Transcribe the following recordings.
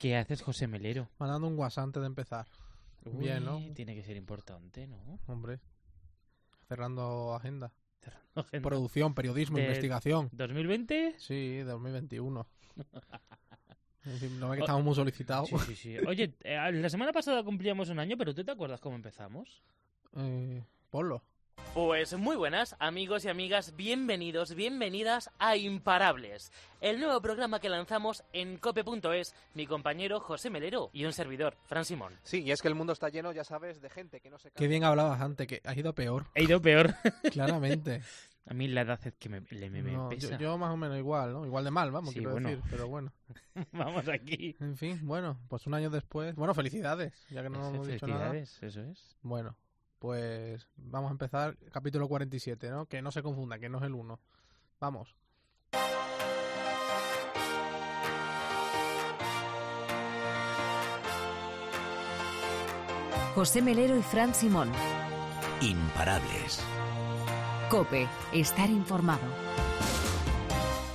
¿Qué haces, José Melero? Mandando un WhatsApp antes de empezar. Bien, ¿no? Tiene que ser importante, ¿no? Hombre. Cerrando agenda. Agenda. Producción, periodismo, De- investigación. ¿2020? Sí, 2021. En fin, no ve que estamos muy solicitados. Sí, sí, sí. Oye, eh, la semana pasada cumplíamos un año, pero ¿tú te acuerdas cómo empezamos? Eh, ponlo. Pues muy buenas, amigos y amigas, bienvenidos, bienvenidas a Imparables, el nuevo programa que lanzamos en cope.es, mi compañero José Melero y un servidor, Fran Simón. Sí, y es que el mundo está lleno, ya sabes, de gente que no se Qué bien hablabas antes, que ha ido peor. He ido peor. Claramente. A mí la edad es que me, le- me, me No, pesa. yo, yo más o menos igual, ¿no? Igual de mal, vamos, Sí, quiero bueno. decir. Pero bueno. Vamos aquí. En fin, bueno, pues un año después. Bueno, felicidades, ya que no hemos dicho nada. Felicidades, eso es. Bueno, pues vamos a empezar capítulo 47, ¿no? Que no se confunda, que no es el 1. Vamos. José Melero y Fran Simón. Imparables. Cope, estar informado.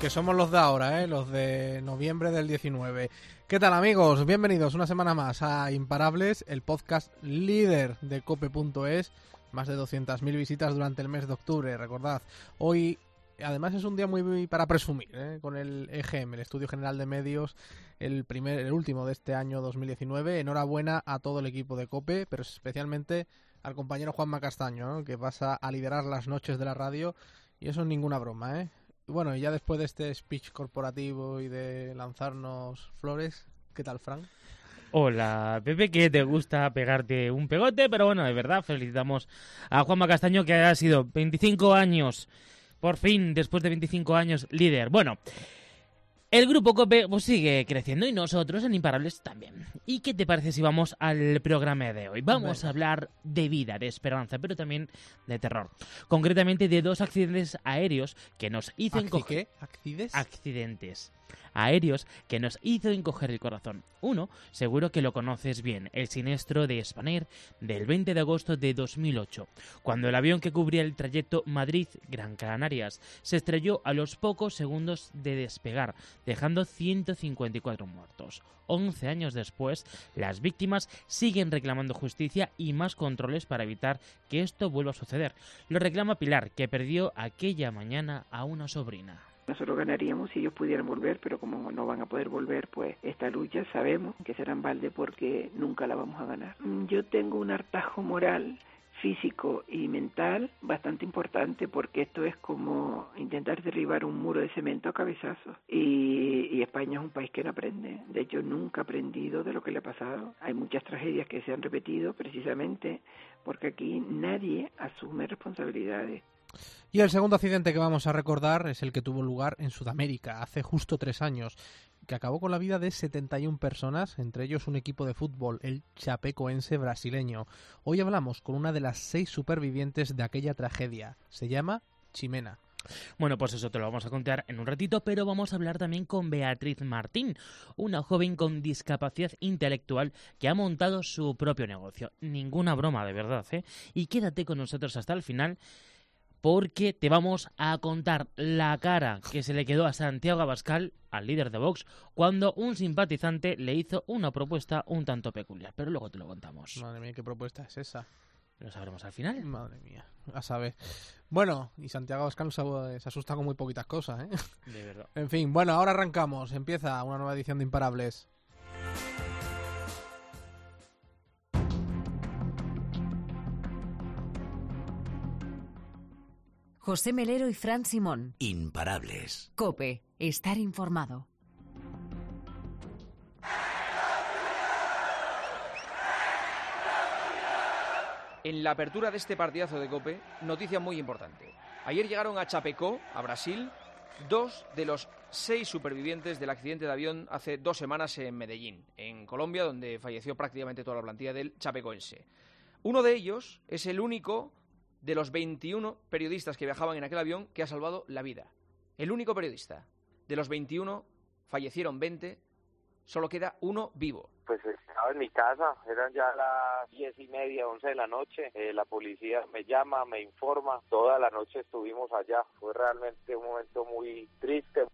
Que somos los de ahora, ¿eh? Los de noviembre del 19. ¿Qué tal amigos? Bienvenidos una semana más a Imparables, el podcast líder de cope.es. Más de 200.000 visitas durante el mes de octubre, recordad. Hoy, además, es un día muy, para presumir, ¿eh? Con el EGM, el Estudio General de Medios, el, primer, el último de este año 2019. Enhorabuena a todo el equipo de COPE, pero especialmente al compañero Juanma Castaño, que pasa a liderar las noches de la radio. Y eso es ninguna broma, ¿eh? Bueno, y ya después de este speech corporativo y de lanzarnos flores, ¿qué tal, Frank? Hola, Pepe, que te gusta pegarte un pegote, pero bueno, de verdad, felicitamos a Juanma Castaño, que ha sido 25 años, por fin, después de 25 años, líder. Bueno, el grupo COPE pues, sigue creciendo y nosotros en Imparables también. ¿Y qué te parece si vamos al programa de hoy? Vamos a hablar de vida, de esperanza, pero también de terror. Concretamente de dos accidentes aéreos que nos hizo ¿Acci encoger qué? ¿Accides? accidentes aéreos que nos hizo encoger el corazón. Uno, seguro que lo conoces bien, el siniestro de Spanair del 20 de agosto de 2008, cuando el avión que cubría el trayecto Madrid-Gran Canarias se estrelló a los pocos segundos de despegar, dejando 154 muertos. 11 años después, las víctimas siguen reclamando justicia y más controles para evitar que esto vuelva a suceder. Lo reclama Pilar, que perdió aquella mañana a una sobrina. Nosotros ganaríamos si ellos pudieran volver, pero como no van a poder volver, pues esta lucha sabemos que será en balde porque nunca la vamos a ganar. Mm, Yo tengo un hartajo moral, físico y mental bastante importante porque esto es como intentar derribar un muro de cemento a cabezazos. Y, y España es un país que no aprende. De hecho, nunca ha aprendido de lo que le ha pasado. Hay muchas tragedias que se han repetido precisamente porque aquí nadie asume responsabilidades. Y el segundo accidente que vamos a recordar es el que tuvo lugar en Sudamérica hace justo tres años, que acabó con la vida de 71 personas, entre ellos un equipo de fútbol, el Chapecoense brasileño. Hoy hablamos con una de las seis supervivientes de aquella tragedia. Se llama Chimena. Bueno, pues eso te lo vamos a contar en un ratito, pero vamos a hablar también con Beatriz Martín, una joven con discapacidad intelectual que ha montado su propio negocio. Ninguna broma, de verdad, ¿eh? Y quédate con nosotros hasta el final porque te vamos a contar la cara que se le quedó a Santiago Abascal, al líder de Vox, cuando un simpatizante le hizo una propuesta un tanto peculiar. Pero luego te lo contamos. Madre mía, qué propuesta es esa. Lo sabremos al final. Madre mía, a saber. Bueno, y Santiago Abascal se se asusta con muy poquitas cosas, ¿eh? De verdad. En fin, bueno, ahora arrancamos. Empieza una nueva edición de Imparables. José Melero y Fran Simón. Imparables. Cope, estar informado. En la apertura de este partidazo de Cope, noticia muy importante. Ayer llegaron a Chapecó, a Brasil, dos de los seis supervivientes del accidente de avión hace dos semanas en Medellín, en Colombia, donde falleció prácticamente toda la plantilla del chapecoense. Uno de ellos es el único de los 21 periodistas que viajaban en aquel avión que ha salvado la vida. El único periodista. De los 21 fallecieron 20, solo queda uno vivo. Pues estaba en mi casa, eran ya las diez y media, once de la noche. Eh, la policía me llama, me informa. Toda la noche estuvimos allá. Fue realmente un momento muy triste.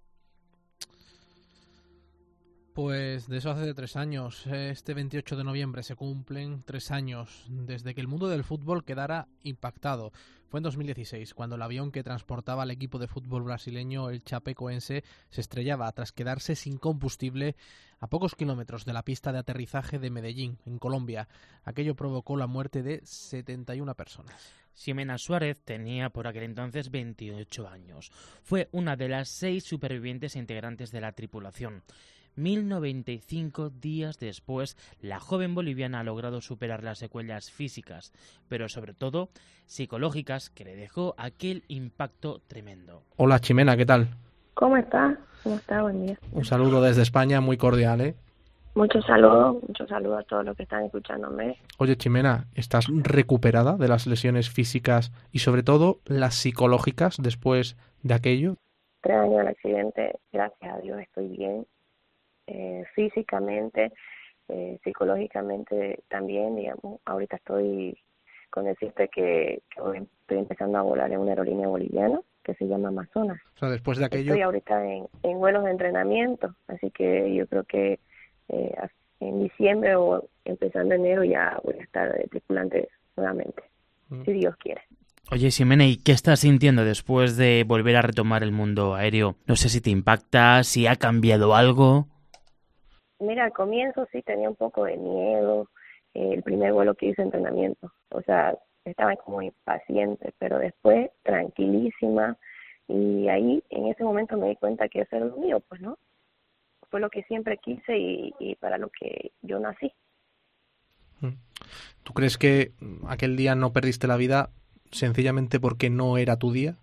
Pues de eso hace tres años. Este 28 de noviembre se cumplen tres años desde que el mundo del fútbol quedara impactado. Fue en 2016, cuando el avión que transportaba al equipo de fútbol brasileño, el Chapecoense, se estrellaba tras quedarse sin combustible a pocos kilómetros de la pista de aterrizaje de Medellín, en Colombia. Aquello provocó la muerte de 71 personas. Ximena Suárez tenía por aquel entonces 28 años. Fue una de las seis supervivientes e integrantes de la tripulación. 1095 días después, la joven boliviana ha logrado superar las secuelas físicas, pero sobre todo psicológicas que le dejó aquel impacto tremendo. Hola Chimena, ¿qué tal? ¿Cómo está? ¿Cómo está? Buen día. Un saludo desde España, muy cordial, ¿eh? Muchos saludos, muchos saludos a todos los que están escuchándome. Oye, Chimena, ¿estás recuperada de las lesiones físicas y sobre todo las psicológicas después de aquello? Tres años del accidente, gracias a Dios estoy bien, eh, físicamente, eh, psicológicamente también, digamos. Ahorita estoy con decirte que, que estoy empezando a volar en una aerolínea boliviana que se llama Amazonas. O sea, después de aquello... Estoy ahorita en, en vuelos de entrenamiento, así que yo creo que eh, en diciembre o empezando enero ya voy a estar de tripulante nuevamente, Mm. si Dios quiere. Oye, Ximena, ¿y qué estás sintiendo después de volver a retomar el mundo aéreo? No sé si te impacta, si ha cambiado algo. Mira, al comienzo sí tenía un poco de miedo, eh, el primer vuelo que hice entrenamiento, o sea, estaba como impaciente, pero después tranquilísima y ahí en ese momento me di cuenta que eso era lo mío, pues no, fue lo que siempre quise y, y para lo que yo nací. ¿Tú crees que aquel día no perdiste la vida sencillamente porque no era tu día?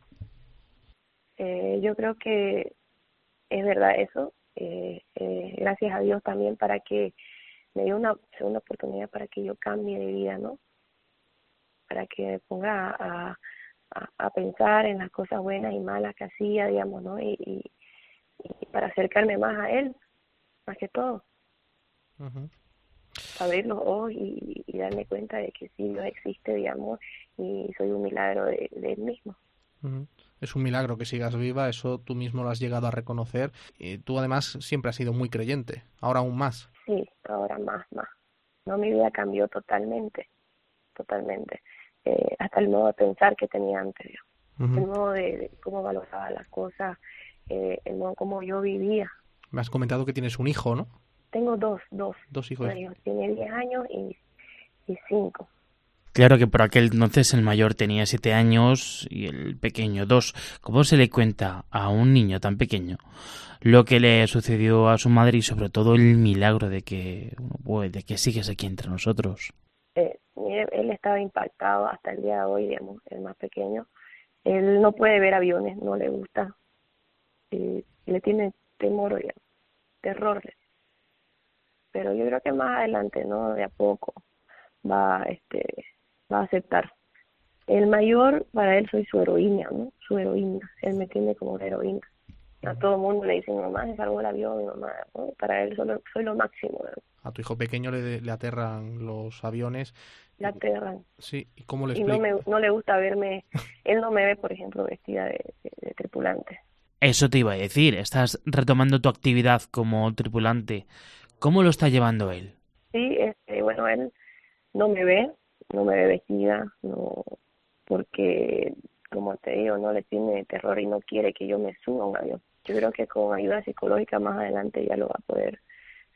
Eh, yo creo que es verdad eso. Eh, eh, gracias a Dios también para que me dio una segunda oportunidad para que yo cambie de vida, ¿no? Para que me ponga a, a, a pensar en las cosas buenas y malas que hacía, digamos, ¿no? Y, y, y para acercarme más a Él, más que todo. Ujú. abrir los ojos y, y darme cuenta de que sí Dios existe, digamos, y soy un milagro de, de Él mismo. Ujú. Es un milagro que sigas viva, eso tú mismo lo has llegado a reconocer. Y tú además siempre has sido muy creyente, ahora aún más. Sí, ahora más, más. No, mi vida cambió totalmente, totalmente. Eh, hasta el modo de pensar que tenía antes, el modo de, de cómo valoraba las cosas, eh, el modo como yo vivía. Me has comentado que tienes un hijo, ¿no? Tengo dos, dos. Dos hijos. Tiene 10 años y, y 5. Claro que por aquel entonces el mayor tenía siete años y el pequeño dos. ¿Cómo se le cuenta a un niño tan pequeño lo que le sucedió a su madre y sobre todo el milagro de que, bueno, de que sigues aquí entre nosotros? eh, él estaba impactado hasta el día de hoy, digamos, el más pequeño. Él no puede ver aviones, no le gusta. Y le tiene temor, digamos, terror. Pero yo creo que más adelante, ¿no? De a poco va, este, va a aceptar. El mayor, para él soy su heroína, ¿no? Su heroína. Él me tiene como una heroína. A todo el mundo le dicen, mamá, se salvó el avión, mamá. ¿no? Para él solo, soy lo máximo, ¿no? A tu hijo pequeño le, le aterran los aviones. La aterran. Sí, ¿y cómo le y no, explicas? me, no le gusta verme, él no me ve, por ejemplo, vestida de, de- de tripulante. Eso te iba a decir, estás retomando tu actividad como tripulante. ¿Cómo lo está llevando él? Sí, este, bueno, él no me ve, no me ve vestida, no, porque, como te digo, no le tiene terror y no quiere que yo me suba a un avión. Yo creo que con ayuda psicológica más adelante ya lo va a poder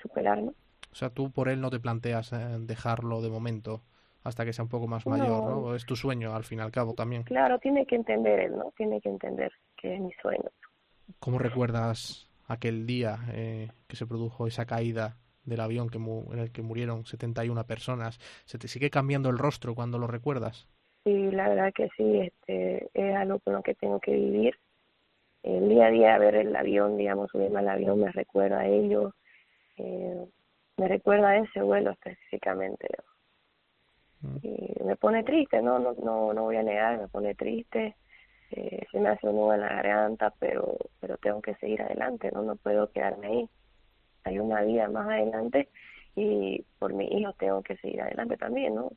superar, ¿no? O sea, tú por él no te planteas eh, dejarlo de momento hasta que sea un poco más No. mayor, ¿no? Es tu sueño, al fin y al cabo, también. Claro, tiene que entender él, ¿no? Tiene que entender que es mi sueño. ¿Cómo recuerdas aquel día eh, que se produjo esa caída del avión que mu- en el que murieron 71 personas? ¿Se te sigue cambiando el rostro cuando lo recuerdas? Sí, la verdad que sí, este, es algo con lo que tengo que vivir. El día a día ver el avión, digamos, subirme al avión me recuerda a ello, eh, me recuerda a ese vuelo específicamente. Y me pone triste, no, no, no, no voy a negar, me pone triste, eh, se me hace un nudo en la garganta, pero, pero tengo que seguir adelante, no, no puedo quedarme ahí. Hay una vida más adelante y por mi hijo tengo que seguir adelante también, ¿no?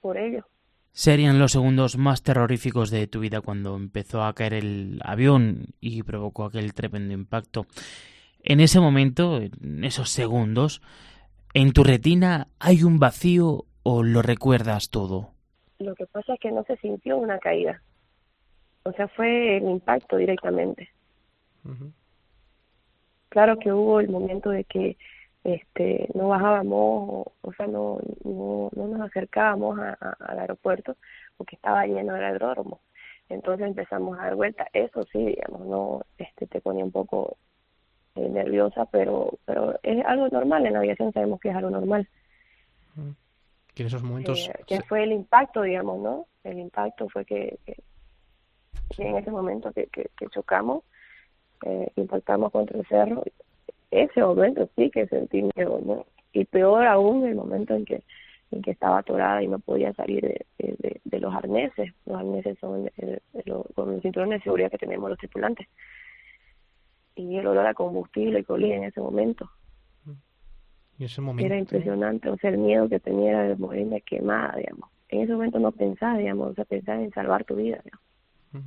Por ello. Serían los segundos más terroríficos de tu vida cuando empezó a caer el avión y provocó aquel tremendo impacto. En ese momento, en esos segundos, ¿en tu retina hay un vacío o lo recuerdas todo? Lo que pasa es que no se sintió una caída. O sea, fue el impacto directamente. Claro que hubo el momento de que este no bajábamos, o, sea, no, no, no nos acercábamos al aeropuerto porque estaba lleno el aeródromo. Entonces empezamos a dar vueltas. Eso sí, digamos, no este te ponía un poco eh, nerviosa, pero pero es algo normal. En la aviación sabemos que es algo normal. Que en esos momentos... Eh, que fue el impacto, digamos, ¿no? El impacto fue que, que, en ese momento que, que, chocamos, eh, impactamos contra el cerro, ese momento sí que sentí miedo, ¿no? Y peor aún el momento en que en que estaba atorada y no podía salir de, de, los arneses. Los arneses son el, con el cinturón de seguridad que tenemos los tripulantes. Y el olor a combustible que olía en ese momento. Y ese momento... Era impresionante, o sea, el miedo que tenía era de morirme quemada, digamos. En ese momento no pensaba, digamos, o sea, pensaba en salvar tu vida, digamos.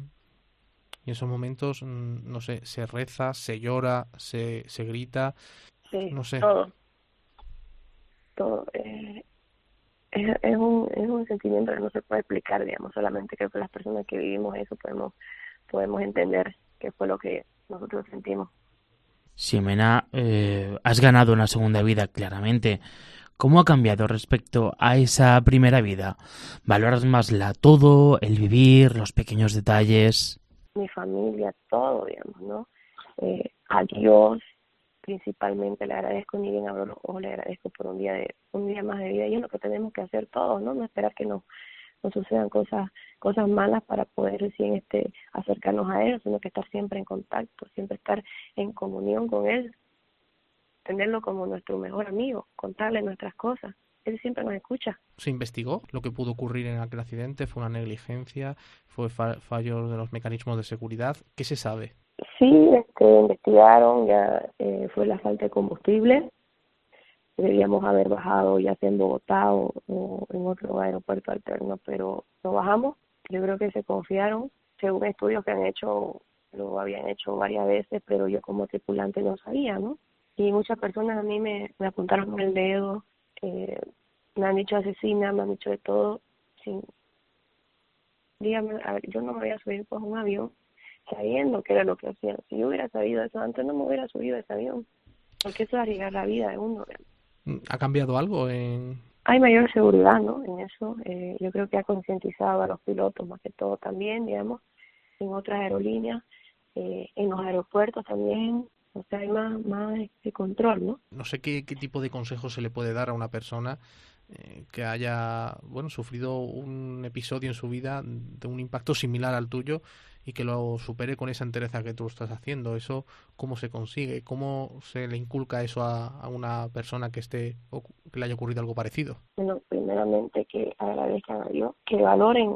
Y en esos momentos, mm, no sé, se reza, se llora, se, se grita, sí, no sé. Todo. Todo. Eh, es, es, un, es un sentimiento que no se puede explicar, digamos, solamente creo que las personas que vivimos eso podemos, podemos entender qué fue lo que nosotros sentimos. Ximena, eh, has ganado una segunda vida, claramente. ¿Cómo ha cambiado respecto a esa primera vida? ¿Valoras más la todo, el vivir, los pequeños detalles? Mi familia, todo, digamos, ¿no? Eh, a Dios, principalmente le agradezco ni bien abro los ojos le agradezco por un día de un día más de vida. Y es lo que tenemos que hacer todos no no esperar que nos, sucedan cosas cosas malas para poder recién este acercarnos a él sino que estar siempre en contacto siempre estar en comunión con él tenerlo como nuestro mejor amigo contarle nuestras cosas él siempre nos escucha. ¿Se investigó lo que pudo ocurrir en aquel accidente? ¿Fue una negligencia? ¿Fue fallo de los mecanismos de seguridad? ¿Qué se sabe? Sí, este, investigaron, ya eh, fue la falta de combustible. Debíamos haber bajado ya sea en Bogotá o, en otro aeropuerto alterno, pero no bajamos. Yo creo que se confiaron, según estudios que han hecho, lo habían hecho varias veces, pero yo como tripulante no sabía, ¿no? Y muchas personas a mí me, me apuntaron con el dedo, eh, me han dicho asesina, me han dicho de todo, sin... Dígame, a ver, yo no me voy a subir por un avión sabiendo que era lo que hacían. Si yo hubiera sabido eso antes, no me hubiera subido ese avión. Porque eso es arriesgar la vida de uno. ¿Ha cambiado algo en...? Hay mayor seguridad, ¿no? En eso. Eh, yo creo que ha concientizado a los pilotos más que todo también, digamos, en otras aerolíneas, eh, en los aeropuertos también. O sea, hay más, más de control, ¿no? No sé qué, qué tipo de consejos se le puede dar a una persona eh, que haya bueno sufrido un episodio en su vida de un impacto similar al tuyo y que lo supere con esa entereza que tú estás haciendo. Eso, ¿cómo se consigue? ¿Cómo se le inculca eso a, una persona que esté que le haya ocurrido algo parecido? Bueno, primeramente que agradezcan a Dios, que valoren,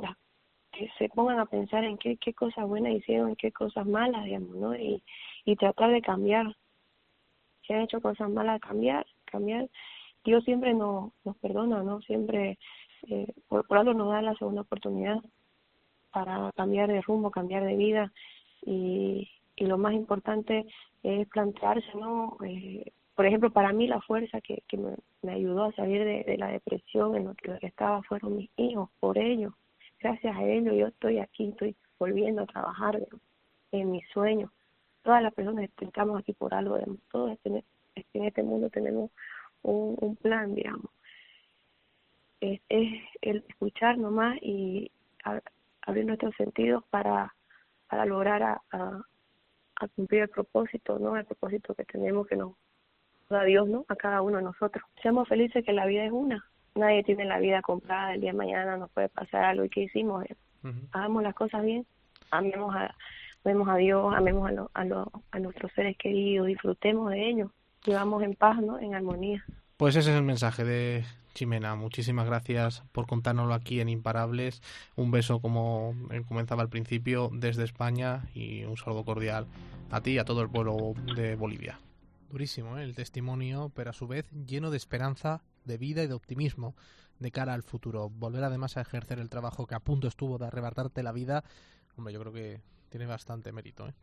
que se pongan a pensar en qué, qué cosas buenas hicieron, en qué cosas malas, digamos, ¿no? Y, y tratar de cambiar. Si han hecho cosas malas, cambiar, cambiar. Dios siempre nos, nos perdona, ¿no? Siempre, eh, por, algo nos da la segunda oportunidad para cambiar de rumbo, cambiar de vida y, y lo más importante es plantearse, ¿no? Eh, por ejemplo, para mí la fuerza que, me ayudó a salir de, de, la depresión en lo que estaba fueron mis hijos, por ellos. Gracias a ellos yo estoy aquí, estoy volviendo a trabajar en mis sueños. Todas las personas estamos aquí por algo, todos este, en este mundo tenemos un, un plan, digamos. Es, es el escuchar nomás y abrir nuestros sentidos para, para lograr a, a, cumplir el propósito, ¿no? El propósito que tenemos que nos da Dios, ¿no? A cada uno de nosotros. Seamos felices que la vida es una. Nadie tiene la vida comprada. El día de mañana nos puede pasar algo y que hicimos. Hagamos las cosas bien. Amemos a, amemos a Dios, amemos a, a, a nuestros seres queridos, disfrutemos de ellos. Vivamos en paz, ¿no? En armonía. Pues ese es el mensaje de Chimena, muchísimas gracias por contárnoslo aquí en Imparables. Un beso, como comenzaba al principio, desde España y un saludo cordial a ti y a todo el pueblo de Bolivia. Durísimo ¿eh? el testimonio, pero a su vez lleno de esperanza, de vida y de optimismo de cara al futuro. Volver además a ejercer el trabajo que a punto estuvo de arrebatarte la vida, hombre, yo creo que tiene bastante mérito. ¿eh?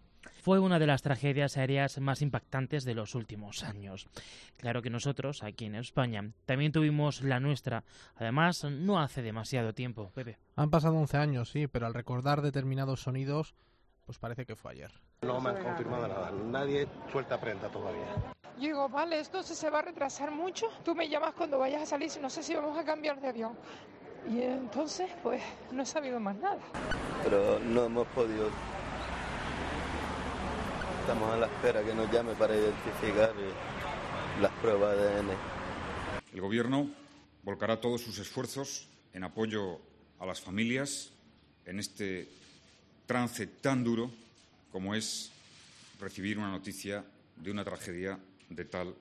Fue una de las tragedias aéreas más impactantes de los últimos años. Claro que nosotros, aquí en España, también tuvimos la nuestra. Además, no hace demasiado tiempo, Pepe. Han pasado 11 años, sí, pero al recordar determinados sonidos, pues parece que fue ayer. No me han confirmado nada. Nadie suelta prenda todavía. Yo digo, vale, esto se va a retrasar mucho. Tú me llamas cuando vayas a salir, no sé si vamos a cambiar de avión. Y entonces, pues, no he sabido más nada. Pero no hemos podido. Estamos a la espera que nos llame para identificar eh, las pruebas de ADN. El Gobierno volcará todos sus esfuerzos en apoyo a las familias en este trance tan duro como es recibir una noticia de una tragedia de tal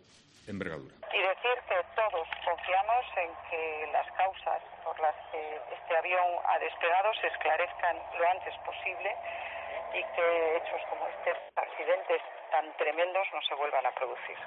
envergadura. Y decir que todos confiamos en que las causas por las que este avión ha despegado se esclarezcan lo antes posible y que hechos como este, accidentes tan tremendos, no se vuelvan a producir.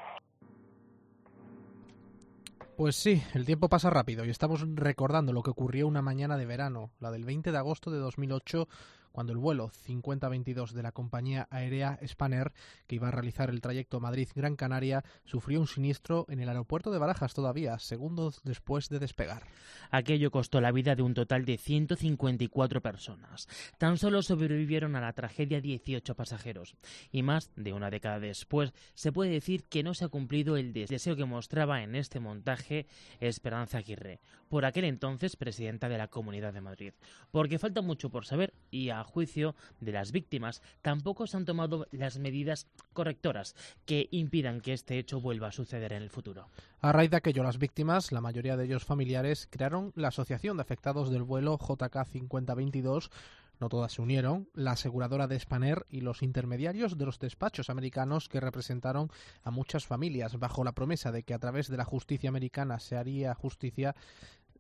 Pues sí, el tiempo pasa rápido y estamos recordando lo que ocurrió una mañana de verano, la del 20 de agosto de 2008, cuando el vuelo 5022 de la compañía aérea Spanair, que iba a realizar el trayecto Madrid-Gran Canaria, sufrió un siniestro en el aeropuerto de Barajas todavía, segundos después de despegar. Aquello costó la vida de un total de 154 personas. Tan solo sobrevivieron a la tragedia 18 pasajeros. Y más de una década después, se puede decir que no se ha cumplido el deseo que mostraba en este montaje Esperanza Aguirre, por aquel entonces presidenta de la Comunidad de Madrid. Porque falta mucho por saber y a juicio de las víctimas, tampoco se han tomado las medidas correctoras que impidan que este hecho vuelva a suceder en el futuro. A raíz de aquello, las víctimas, la mayoría de ellos familiares, crearon la Asociación de Afectados del Vuelo JK 5022 no todas se unieron, la aseguradora de Spanair y los intermediarios de los despachos americanos que representaron a muchas familias bajo la promesa de que a través de la justicia americana se haría justicia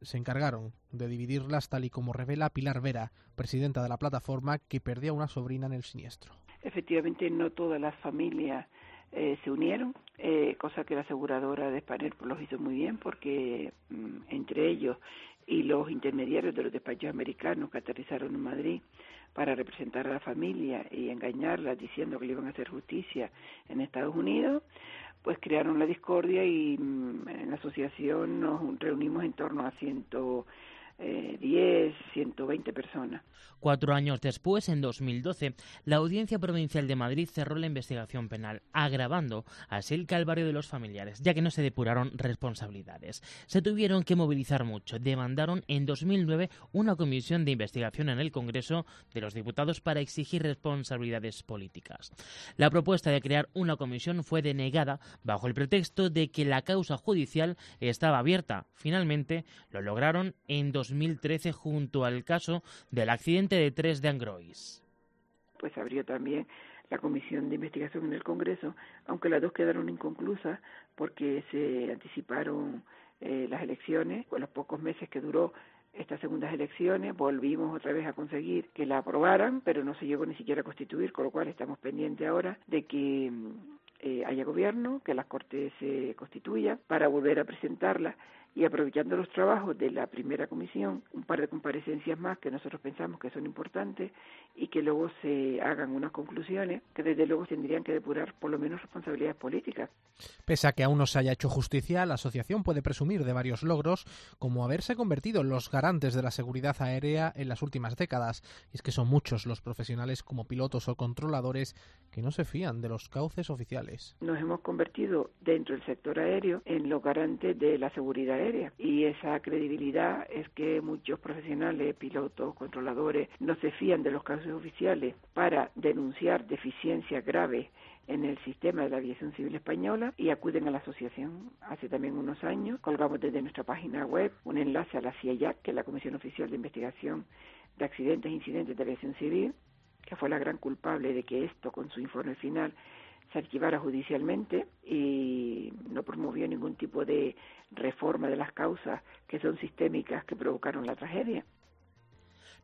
se encargaron de dividirlas tal y como revela Pilar Vera, presidenta de la plataforma que perdió una sobrina en el siniestro. Efectivamente, no todas las familias eh, se unieron, eh, cosa que la aseguradora de Spanair pues, los hizo muy bien porque mm, entre ellos y los intermediarios de los despachos americanos que aterrizaron en Madrid para representar a la familia y engañarla diciendo que le iban a hacer justicia en Estados Unidos, pues crearon la discordia y mm, en la asociación nos reunimos en torno a 110, 120 personas. Cuatro años después, en 2012, la Audiencia Provincial de Madrid cerró la investigación penal, agravando así el calvario de los familiares, ya que no se depuraron responsabilidades. Se tuvieron que movilizar mucho. Demandaron en 2009 una comisión de investigación en el Congreso de los Diputados para exigir responsabilidades políticas. La propuesta de crear una comisión fue denegada bajo el pretexto de que la causa judicial estaba abierta. Finalmente, lo lograron en 2013 junto al caso del accidente de tres de Angrois. Pues abrió también la comisión de investigación en el Congreso, aunque las dos quedaron inconclusas porque se anticiparon eh, las elecciones, con los pocos meses que duró estas segundas elecciones, volvimos otra vez a conseguir que la aprobaran, pero no se llegó ni siquiera a constituir, con lo cual estamos pendientes ahora de que eh, haya gobierno, que las Cortes se constituyan para volver a presentarla y aprovechando los trabajos de la primera comisión, un par de comparecencias más que nosotros pensamos que son importantes y que luego se hagan unas conclusiones que desde luego tendrían que depurar por lo menos responsabilidades políticas. Pese a que aún no se haya hecho justicia, la asociación puede presumir de varios logros, como haberse convertido en los garantes de la seguridad aérea en las últimas décadas. Y es que son muchos los profesionales como pilotos o controladores que no se fían de los cauces oficiales. Nos hemos convertido dentro del sector aéreo en los garantes de la seguridad y esa credibilidad es que muchos profesionales, pilotos, controladores, no se fían de los casos oficiales para denunciar deficiencias graves en el sistema de la aviación civil española y acuden a la asociación. Hace también unos años colgamos desde nuestra página web un enlace a la CIAYAC, que es la Comisión Oficial de Investigación de Accidentes e Incidentes de Aviación Civil, que fue la gran culpable de que esto, con su informe final, se archivara judicialmente y no promovió ningún tipo de reforma de las causas que son sistémicas que provocaron la tragedia.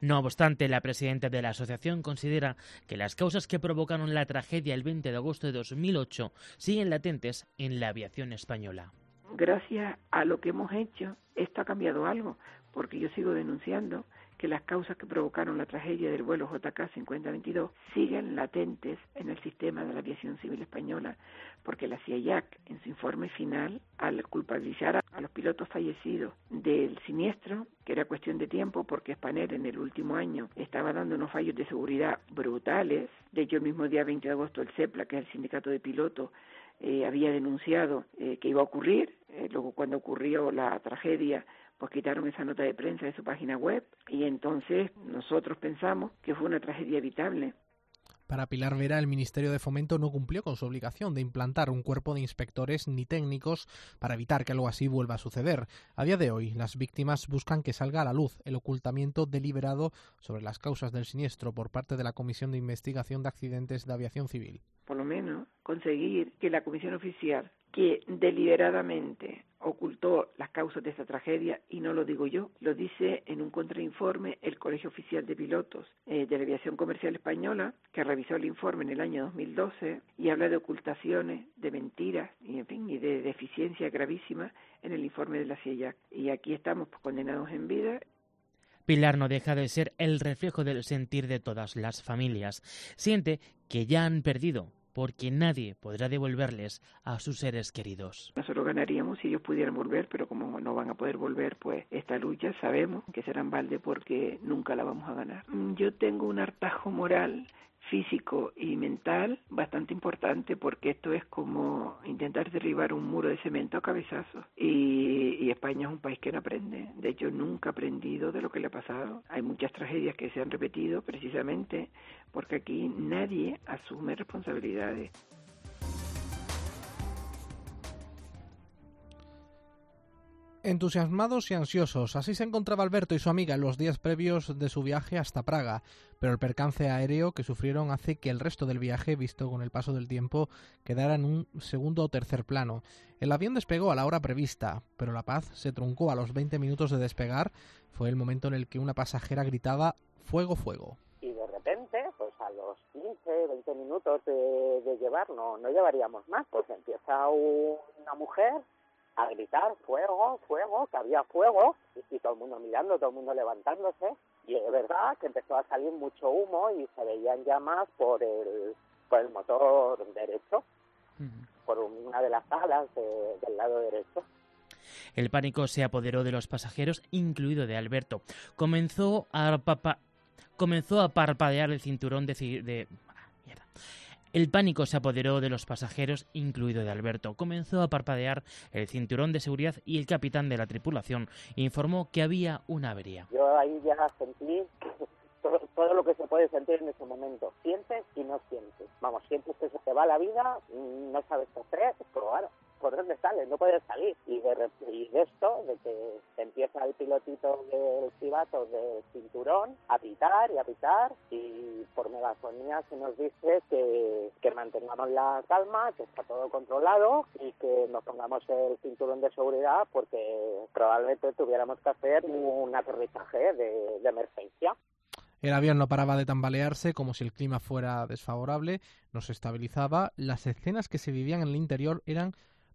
No obstante, la presidenta de la asociación considera que las causas que provocaron la tragedia el 20 de agosto de 2008 siguen latentes en la aviación española. Gracias a lo que hemos hecho, esto ha cambiado algo, porque yo sigo denunciando que las causas que provocaron la tragedia del vuelo JK 5022 siguen latentes en el sistema de la aviación civil española, porque la CIAC, en su informe final, al culpabilizar a los pilotos fallecidos del siniestro, que era cuestión de tiempo, porque Spanair en el último año estaba dando unos fallos de seguridad brutales, de hecho el mismo día 20 de agosto el CEPLA, que es el sindicato de pilotos, eh, había denunciado eh, que iba a ocurrir, eh, luego cuando ocurrió la tragedia pues quitaron esa nota de prensa de su página web y entonces nosotros pensamos que fue una tragedia evitable. Para Pilar Vera, el Ministerio de Fomento no cumplió con su obligación de implantar un cuerpo de inspectores ni técnicos para evitar que algo así vuelva a suceder. A día de hoy, las víctimas buscan que salga a la luz el ocultamiento deliberado sobre las causas del siniestro por parte de la Comisión de Investigación de Accidentes de Aviación Civil. Por lo menos conseguir que la Comisión Oficial que deliberadamente ocultó las causas de esta tragedia, y no lo digo yo, lo dice en un contrainforme el Colegio Oficial de Pilotos eh, de la Aviación Comercial Española, que revisó el informe en el año 2012 y habla de ocultaciones, de mentiras y, en fin, y de deficiencias gravísimas en el informe de la CIEJAC. Y aquí estamos condenados en vida Pilar no deja de ser el reflejo del sentir de todas las familias. Siente que ya han perdido, porque nadie podrá devolverles a sus seres queridos. Nosotros ganaríamos si ellos pudieran volver, pero como no van a poder volver, pues esta lucha sabemos que será en balde porque nunca la vamos a ganar. Mm, yo tengo un hartajo moral físico y mental bastante importante porque esto es como intentar derribar un muro de cemento a cabezazos y, y, España es un país que no aprende. De hecho nunca ha aprendido de lo que le ha pasado. Hay muchas tragedias que se han repetido precisamente porque aquí nadie asume responsabilidades Entusiasmados y ansiosos, así se encontraba Alberto y su amiga en los días previos de su viaje hasta Praga, pero el percance aéreo que sufrieron hace que el resto del viaje, visto con el paso del tiempo, quedara en un segundo o tercer plano. El avión despegó a la hora prevista, pero la paz se truncó a los 20 minutos de despegar. Fue el momento en el que una pasajera gritaba fuego, fuego. Y de repente, pues a los 15, 20 minutos de, de llevar, no, no llevaríamos más, pues empieza una mujer a gritar fuego, fuego, que había fuego, y, y, todo el mundo mirando, todo el mundo levantándose, y es verdad que empezó a salir mucho humo y se veían llamas por el, por el motor derecho, uh -huh. por una de las alas de, del lado derecho. El pánico se apoderó de los pasajeros, incluido de Alberto. Comenzó a, papa, comenzó a parpadear el cinturón de, de mierda. El pánico se apoderó de los pasajeros, incluido de Alberto. Comenzó a parpadear el cinturón de seguridad y el capitán de la tripulación informó que había una avería. Yo ahí ya sentí todo, todo, lo que se puede sentir en ese momento. Sientes y no sientes. Vamos, sientes que se te va la vida, no sabes qué hacer, pero bueno, ¿por dónde sales? No puedes salir. Y de, y esto, de que empieza el pilotito del cibato del cinturón a pitar y a pitar y por megafonía se nos dice que, que mantengamos la calma, que está todo controlado y que nos pongamos el cinturón de seguridad porque probablemente tuviéramos que hacer un aterrizaje de, de emergencia. El avión no paraba de tambalearse como si el clima fuera desfavorable, no se estabilizaba. Las escenas que se vivían en el interior eran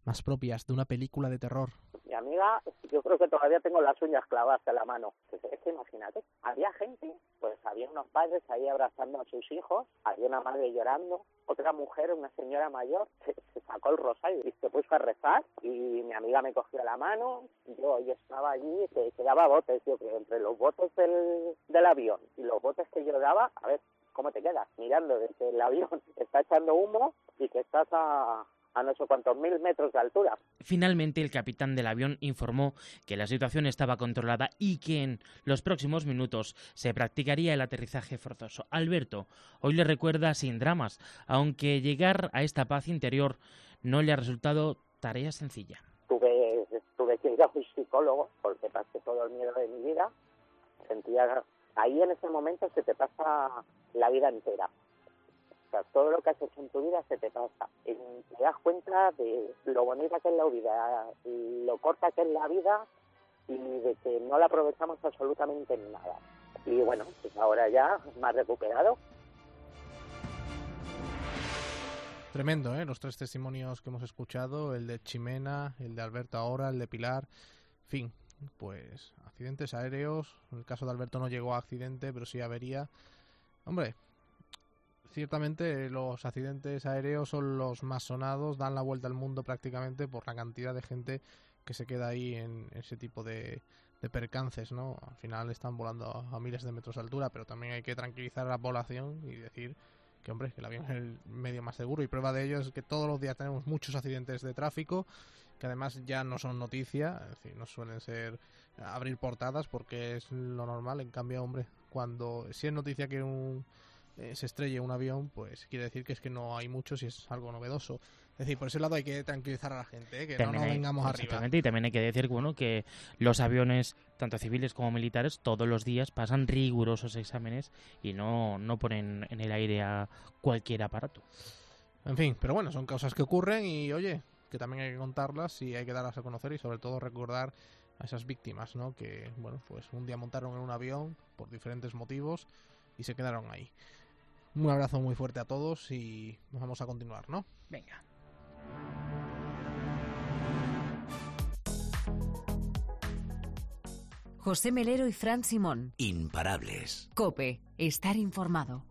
más propias de una película de terror. Mi amiga, yo creo que todavía tengo las uñas clavadas en la mano. Es que imagínate, había gente, pues había unos padres ahí abrazando a sus hijos, había una madre llorando, otra mujer, una señora mayor, se, se sacó el rosario y se puso a rezar y mi amiga me cogió la mano, yo, estaba allí, que, que daba botes, yo creo, entre los botes del, del avión y los botes que yo daba, a ver, ¿cómo te quedas? Mirando desde el avión, está echando humo y que estás a, a no sé cuántos mil metros de altura. Finalmente, el capitán del avión informó que la situación estaba controlada y que en los próximos minutos se practicaría el aterrizaje forzoso. Alberto hoy le recuerda sin dramas, aunque llegar a esta paz interior no le ha resultado tarea sencilla. Tuve, tuve que ir a un psicólogo porque pasé todo el miedo de mi vida. Sentía ahí en ese momento se te pasa la vida entera o sea, todo lo que has hecho en tu vida se te pasa. Y te das cuenta de lo bonita que es la vida, lo corta que es la vida y de que no la aprovechamos absolutamente en nada. Y bueno, pues ahora ya más recuperado. Tremendo, ¿eh? Los tres testimonios que hemos escuchado, el de Chimena, el de Alberto ahora, el de Pilar. Fin, pues accidentes aéreos. En el caso de Alberto no llegó a accidente, pero sí avería. Hombre, ciertamente los accidentes aéreos son los más sonados, dan la vuelta al mundo prácticamente por la cantidad de gente que se queda ahí en ese tipo de, de percances, ¿no? Al final están volando a, miles de metros de altura, pero también hay que tranquilizar a la población y decir que, hombre, que el avión es el medio más seguro. Y prueba de ello es que todos los días tenemos muchos accidentes de tráfico que además ya no son noticia, es decir, no suelen ser abrir portadas porque es lo normal. En cambio, hombre, cuando si es noticia que un, eh, se estrelle un avión, pues quiere decir que es que no hay muchos y es algo novedoso. Es decir, por ese lado hay que tranquilizar a la gente, ¿eh? que no hay- vengamos arriba. exactamente, y también hay que decir bueno, que los aviones, tanto civiles como militares, todos los días pasan rigurosos exámenes y no, no ponen en el aire a cualquier aparato. En fin, pero bueno, son cosas que ocurren y oye, que también hay que contarlas y hay que darlas a conocer y sobre todo recordar a esas víctimas, ¿no? Que, bueno, pues un día montaron en un avión por diferentes motivos y se quedaron ahí. Un abrazo muy fuerte a todos y vamos a continuar, ¿no? Venga. José Melero y Fran Simón. Imparables. Cope, estar informado.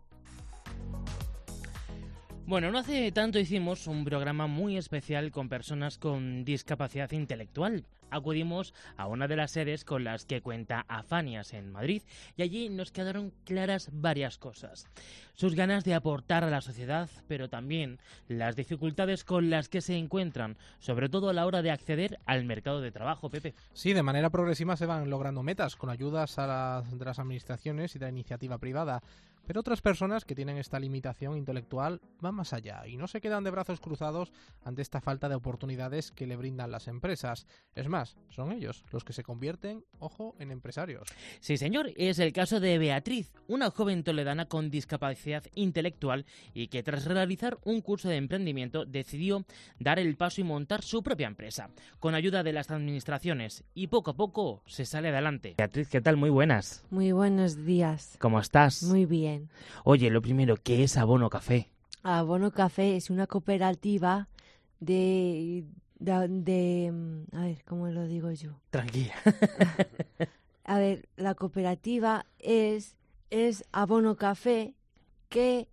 Bueno, no hace tanto hicimos un programa muy especial con personas con discapacidad intelectual. Acudimos a una de las sedes con las que cuenta Afanias en Madrid y allí nos quedaron claras varias cosas. Sus ganas de aportar a la sociedad, pero también las dificultades con las que se encuentran, sobre todo a la hora de acceder al mercado de trabajo, Pepe. Sí, de manera progresiva se van logrando metas con ayudas a las, de las administraciones y de la iniciativa privada. Pero otras personas que tienen esta limitación intelectual van más allá y no se quedan de brazos cruzados ante esta falta de oportunidades que le brindan las empresas. Es más, son ellos los que se convierten, ojo, en empresarios. Sí, señor, es el caso de Beatriz, una joven toledana con discapacidad intelectual y que tras realizar un curso de emprendimiento decidió dar el paso y montar su propia empresa, con ayuda de las administraciones, y poco a poco se sale adelante. Beatriz, ¿qué tal? Muy buenas. Muy buenos días. ¿Cómo estás? Muy bien. Oye, lo primero, ¿qué es Abono Café? Abono Café es una cooperativa de, de, de- mm, A ver, ¿cómo lo digo yo? Tranquila. A ver, la cooperativa es, es Abono Café que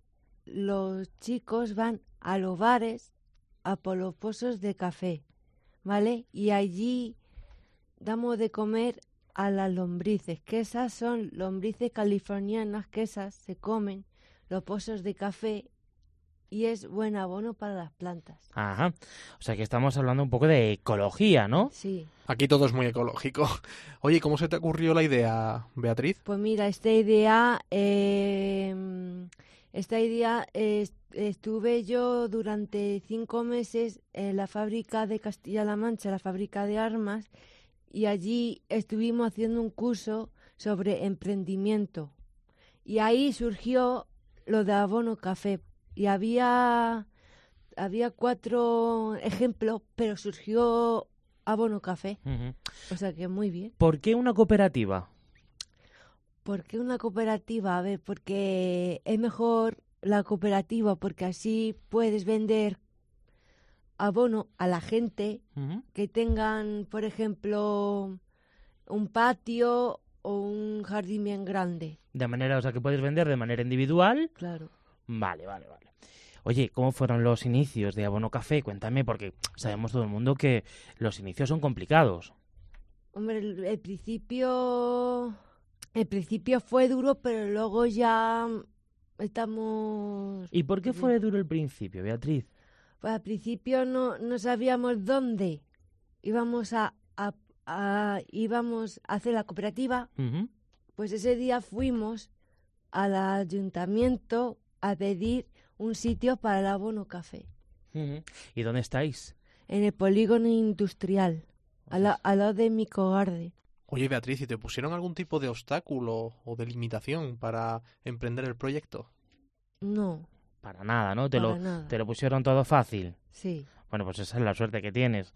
los chicos van a los bares, a por los pozos de café, ¿vale? Y allí damos de comer a las lombrices, que esas son lombrices californianas, que esas se comen los pozos de café y es buen abono para las plantas. Ajá. O sea que estamos hablando un poco de ecología, ¿no? Sí. Aquí todo es muy ecológico. Oye, ¿cómo se te ocurrió la idea, Beatriz? Pues mira, esta idea, eh, esta idea eh, estuve yo durante cinco meses en la fábrica de Castilla-La Mancha, la fábrica de armas, y allí estuvimos haciendo un curso sobre emprendimiento. Y ahí surgió lo de Abono Café. Y había, había cuatro ejemplos, pero surgió Abono Café. O sea que muy bien. ¿Por qué una cooperativa? ¿Por qué una cooperativa? A ver, porque es mejor la cooperativa porque así puedes vender abono a la gente que tengan, por ejemplo, un patio o un jardín bien grande. De manera, o sea, que puedes vender de manera individual. Claro. Vale, vale, vale. Oye, ¿cómo fueron los inicios de Abono Café? Cuéntame, porque sabemos todo el mundo que los inicios son complicados. Hombre, el, el principio, el principio fue duro, pero luego ya estamos. ¿Y por qué fue duro el principio, Beatriz? Pues al principio no, no sabíamos dónde íbamos a, a- a- íbamos a hacer la cooperativa. Pues ese día fuimos al ayuntamiento a pedir un sitio para el abono café. ¿Y dónde estáis? en el polígono industrial, al, la- al lado de Micogarde. Oye, Beatriz, ¿y te pusieron algún tipo de obstáculo o de limitación para emprender el proyecto? No, Para nada, ¿no? Te, Para lo, nada. te lo pusieron todo fácil. sí. Bueno, pues esa es la suerte que tienes.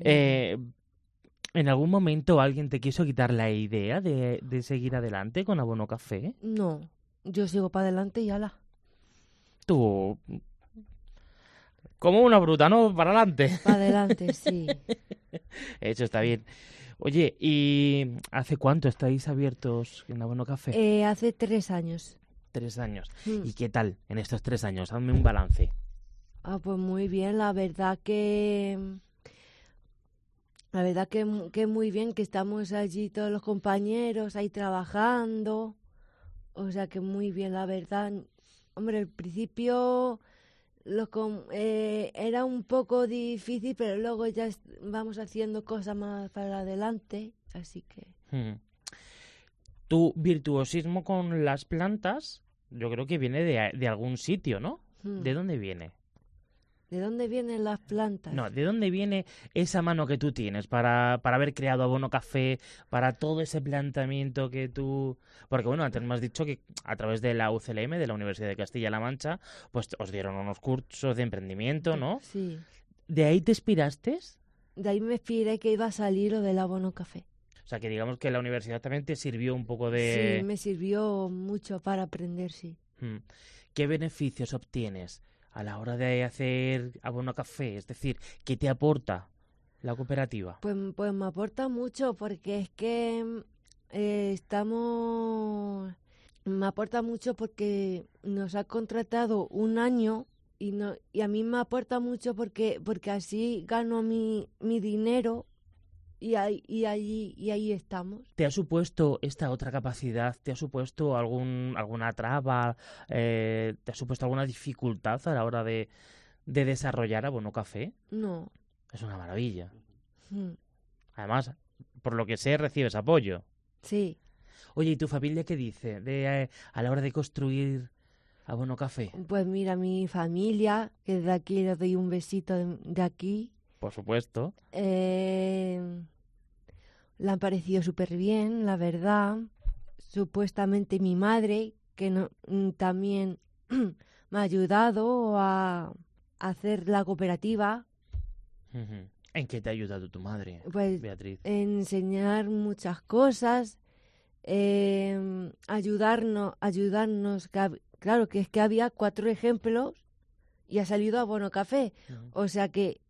Eh, ¿En algún momento alguien te quiso quitar la idea de, de seguir adelante con Abono Café? No, yo sigo para adelante y ala. Tú... Como una bruta, ¿no? Para adelante. Para adelante, sí. Eso está bien. Oye, ¿y hace cuánto estáis abiertos en Abono Café? Eh, hace tres años. Tres años. Mm. ¿Y qué tal en estos tres años? Hazme un balance. Ah, pues muy bien, la verdad que... La verdad que, que muy bien, que estamos allí todos los compañeros ahí trabajando. O sea que muy bien, la verdad. Hombre, al principio lo com- eh, era un poco difícil, pero luego ya vamos haciendo cosas más para adelante. Así que... Mm. Tu virtuosismo con las plantas, yo creo que viene de, de algún sitio, ¿no? ¿De dónde viene? ¿De dónde vienen las plantas? No, ¿de dónde viene esa mano que tú tienes para, para haber creado Abono Café, para todo ese planteamiento que tú... Porque bueno, antes me has dicho que a través de la UCLM, de la Universidad de Castilla-La Mancha, pues os dieron unos cursos de emprendimiento, ¿no? Sí. ¿De ahí te inspiraste? De ahí me inspiré que iba a salir lo del abono café. O sea, que digamos que la universidad también te sirvió un poco de... Sí, me sirvió mucho para aprender, sí. Mm. ¿Qué beneficios obtienes a la hora de hacer abono café? Es decir, ¿qué te aporta la cooperativa? Pues, pues me aporta mucho porque es que mm, eh, estamos... Me aporta mucho porque nos ha contratado un año y, no, y a mí me aporta mucho porque, porque así gano mi, mi dinero y ahí, y, ahí, y ahí estamos. ¿Te ha supuesto esta otra capacidad? ¿Te ha supuesto algún, alguna traba? eh, ¿Te ha supuesto alguna dificultad a la hora de, de desarrollar Abono Café? No. Es una maravilla. Mm, Además, por lo que sé, recibes apoyo. Sí. Oye, ¿y tu familia qué dice de, eh, a la hora de construir Abono Café? Pues mira, mi familia, que de aquí les doy un besito de, de aquí, Por supuesto. eh, le han parecido súper bien, la verdad. Supuestamente mi madre, que no, mm, también me ha ayudado a hacer la cooperativa. ¿En qué te ha ayudado tu madre, pues Beatriz? enseñar muchas cosas, eh, ayudarnos, ayudarnos, claro que es que había cuatro ejemplos y ha salido a Bono Café, o sea que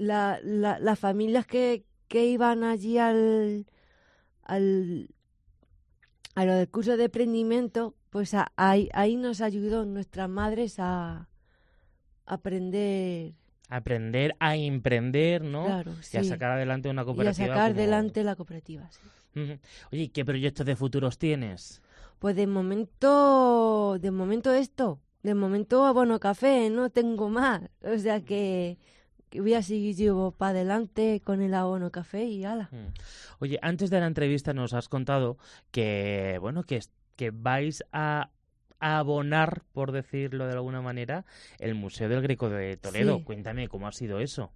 la, la- las familias que, que iban allí al, al a lo del curso de emprendimiento, pues a- ahí, ahí nos ayudó nuestras madres a aprender Aprender a emprender, ¿no? Claro, Y a sí. sacar adelante una y a cooperativa. sacar como- adelante la cooperativa. sí. Oye, ¿y ¿qué proyectos de futuros tienes? Pues de momento, de momento esto, de momento abono café, no tengo más. O sea que, que voy a seguir yo para adelante con el abono café y ala. Mm. Oye, antes de la entrevista nos has contado que, bueno, que, que vais a, abonar, por decirlo de alguna manera, el Museo del Greco de Toledo. Sí. Cuéntame cómo ha sido eso.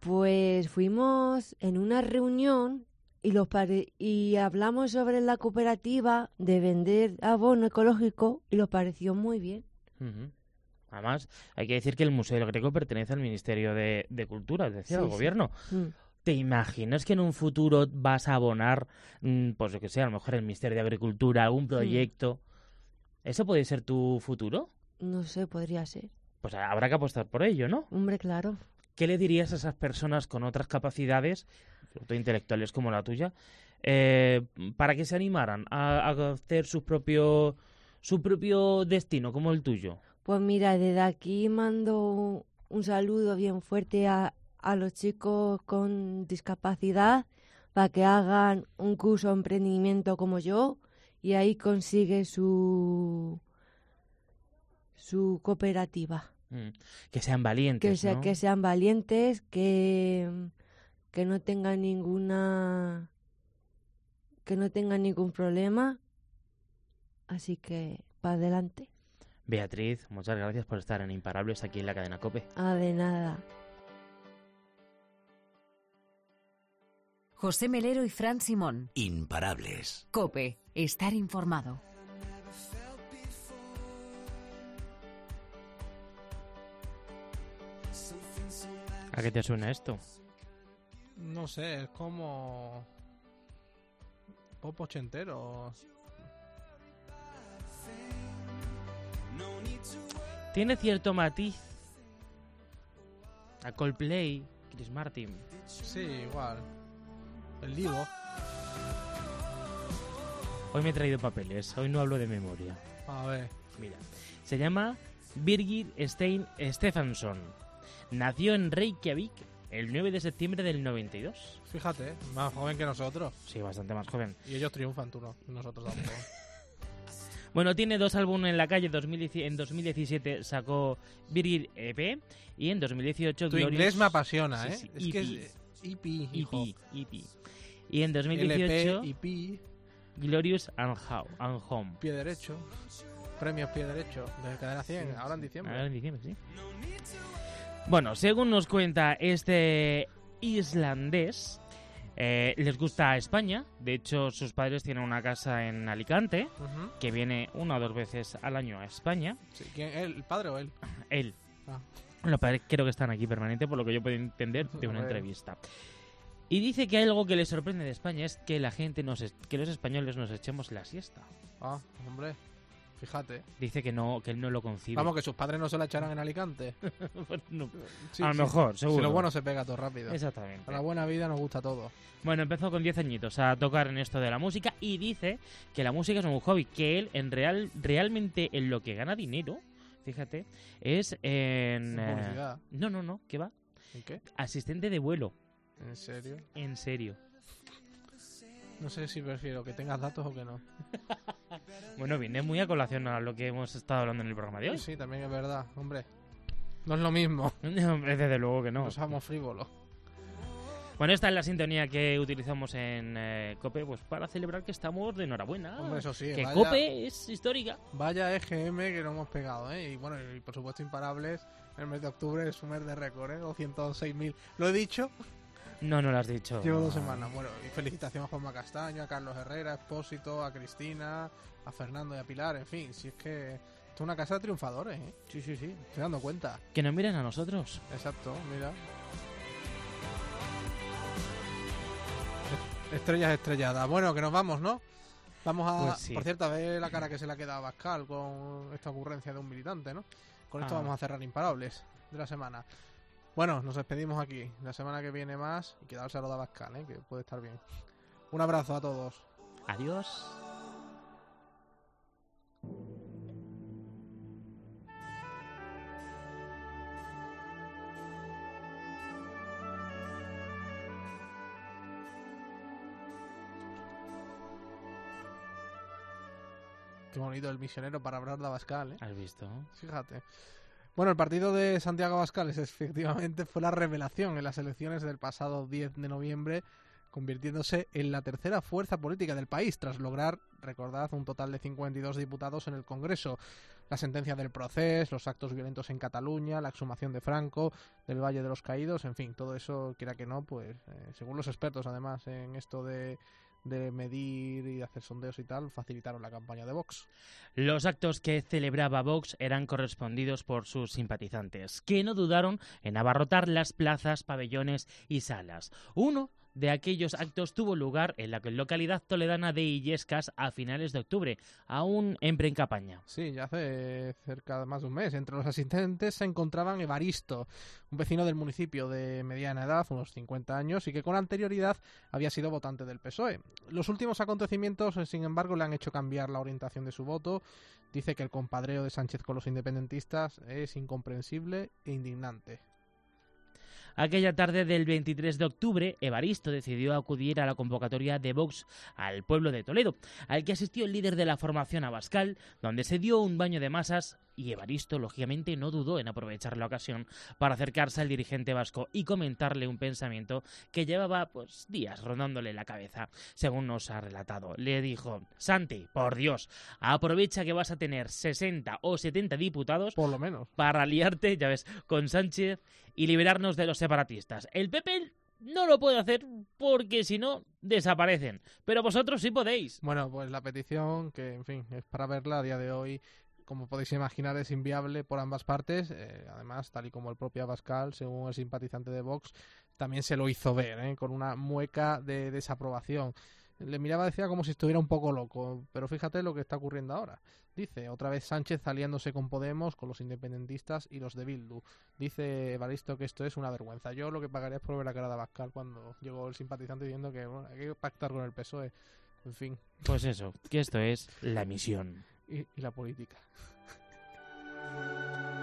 Pues fuimos en una reunión y los y hablamos sobre la cooperativa de vender abono ecológico y los pareció muy bien. Además, hay que decir que el Museo del Greco pertenece al Ministerio de, de Cultura, es decir, Sí, al sí. gobierno. Mm. ¿Te imaginas que en un futuro vas a abonar, mm, pues yo que sé, a lo mejor el Ministerio de Agricultura, Mm. algún proyecto? ¿Eso puede ser tu futuro? No sé, podría ser. Pues habrá que apostar por ello, ¿no? Hombre, claro. ¿Qué le dirías a esas personas con otras capacidades, sobre todo intelectuales como la tuya, eh, para que se animaran a, a hacer su propio, su propio destino como el tuyo? Pues mira, desde aquí mando un saludo bien fuerte a, a los chicos con discapacidad para que hagan un curso de emprendimiento como yo y ahí consigue su su cooperativa. Mm, Que sean valientes, Que, sea- ¿no? que sean valientes, que, que no tengan ninguna que no tengan ningún problema. Así que para adelante. Beatriz, muchas gracias por estar en Imparables aquí en la cadena COPE. Ah, de nada. José Melero y Fran Simón. Imparables. Cope, estar informado. ¿A qué te suena esto? No sé, es como. Pop ochentero. Tiene cierto matiz a Coldplay, Chris Martin. Sí, igual. El Divo. Hoy me he traído papeles, hoy no hablo de memoria. A ver. Mira, se llama Birgit Stein Stefansson. Nació en Reykjavik el 9 de septiembre del 92. Fíjate, más joven que nosotros. Sí, bastante más joven. Y ellos triunfan, tú no. Nosotros tampoco. Bueno, tiene dos álbumes en la calle. 2017 En 2017 sacó Birgit EP y en 2018 tu Glorious- inglés me apasiona, Sí, ¿eh? sí, es que EP. es EP, hijo. EP, EP. Y en 2018 LP, EP, Glorious and, How, and Home. pie derecho. Premios pie derecho de cadena 100, ahora en diciembre. Ahora en diciembre, sí. Bueno, según nos cuenta este islandés, eh, les gusta España. De hecho, sus padres tienen una casa en Alicante, Ujú. que viene una o dos veces al año a España. Sí, ¿quién? ¿Él, ¿El padre o él? Él. Ah. Los padres creo que están aquí permanente, por lo que yo puedo entender de una entrevista. Y dice que algo que le sorprende de España es que la gente nos que los españoles nos echemos la siesta. Ah, hombre. Fíjate. Dice que no que él no lo concibe. Vamos, que sus padres no se la echarán en Alicante. Pues no. Sí, a lo sí. mejor, seguro. Si lo bueno se pega todo rápido. Exactamente. A la buena vida nos gusta todo. Bueno, empezó con 10 añitos a tocar en esto de la música y dice que la música es un hobby, que él en real realmente en lo que gana dinero, fíjate, es en... En eh, publicidad. no, no, no, ¿qué va? ¿En qué? Asistente de vuelo, ¿En serio? en serio. No sé si prefiero que tengas datos o que no. Bueno, viene muy a colación a lo que hemos estado hablando en el programa de hoy. Sí, también es verdad, hombre. No es lo mismo. Desde luego que no. No somos frívolos. Bueno, esta es la sintonía que utilizamos en eh, COPE pues para celebrar que estamos de enhorabuena. Hombre, eso sí, Que vaya- COPE es histórica. Vaya EGM que no hemos pegado, ¿eh? Y bueno, y por supuesto Imparables, el mes de octubre es un mes de récord, ¿eh? 206.000. ¿Lo he dicho? No, no lo has dicho. Llevo dos semanas. Bueno, y felicitaciones a Juanma Castaño, a Carlos Herrera, a Expósito, a Cristina, a Fernando y a Pilar, en fin, si es que esto es una casa de triunfadores, ¿eh? Sí, sí, sí. Estoy dando cuenta. Que nos miren a nosotros. Exacto, mira. Estrellas estrelladas. Bueno, que nos vamos, ¿no? Vamos a... Pues sí. Por cierto, a ver la cara que se le ha quedado a Pascal con esta ocurrencia de un militante, ¿no? Con esto Ah. vamos a cerrar Imparables de la semana. Bueno, nos despedimos aquí. La semana que viene más. Y quedarse a lo de Pascal, ¿eh? Que puede estar bien. Un abrazo a todos. Adiós. Qué bonito el misionero para hablar de Abascal, ¿eh? ¿Has visto? Fíjate. Bueno, el partido de Santiago Abascal es- efectivamente fue la revelación en las elecciones del pasado 10 de noviembre, convirtiéndose en la tercera fuerza política del país, tras lograr, recordad, un total de 52 diputados en el Congreso. La sentencia del proceso, los actos violentos en Cataluña, la exhumación de Franco, del Valle de los Caídos, en fin, todo eso, quiera que no, pues, eh, según los expertos además en esto de, de medir y de hacer sondeos y tal, facilitaron la campaña de Vox. Los actos que celebraba Vox eran correspondidos por sus simpatizantes, que no dudaron en abarrotar las plazas, pabellones y salas. Uno de aquellos actos tuvo lugar en la localidad toledana de Illescas a finales de octubre, aún en precampaña. Sí, ya hace cerca de más de un mes. Entre los asistentes se encontraban Evaristo, un vecino del municipio de mediana edad, unos 50 años, y que con anterioridad había sido votante del PSOE. Los últimos acontecimientos, eh, sin embargo, le han hecho cambiar la orientación de su voto. Dice que el compadreo de Sánchez con los independentistas es incomprensible e indignante. Aquella tarde del 23 de octubre, Evaristo decidió acudir a la convocatoria de Vox al pueblo de Toledo, al que asistió el líder de la formación Abascal, donde se dio un baño de masas y Evaristo, lógicamente, no dudó en aprovechar la ocasión para acercarse al dirigente vasco y comentarle un pensamiento que llevaba pues días rondándole la cabeza, según nos ha relatado. Le dijo, Santi, por Dios, aprovecha que vas a tener 60 o 70 diputados por lo menos para liarte, ya ves, con Sánchez y liberarnos de los separatistas. El PP no lo puede hacer porque si no desaparecen, pero vosotros sí podéis. Bueno, pues la petición, que en fin, es para verla a día de hoy, como podéis imaginar, es inviable por ambas partes. Eh, además, tal y como el propio Abascal, según el simpatizante de Vox, también se lo hizo ver, ¿eh? con una mueca de desaprobación. Le miraba, decía, como si estuviera un poco loco, pero fíjate lo que está ocurriendo ahora. Dice, otra vez Sánchez aliándose con Podemos, con los independentistas y los de Bildu. Dice Evaristo que esto es una vergüenza. Yo lo que pagaría es por ver la cara de Abascal cuando llegó el simpatizante diciendo que bueno, hay que pactar con el PSOE. En fin. Pues eso, que esto es la misión. Y, y la política.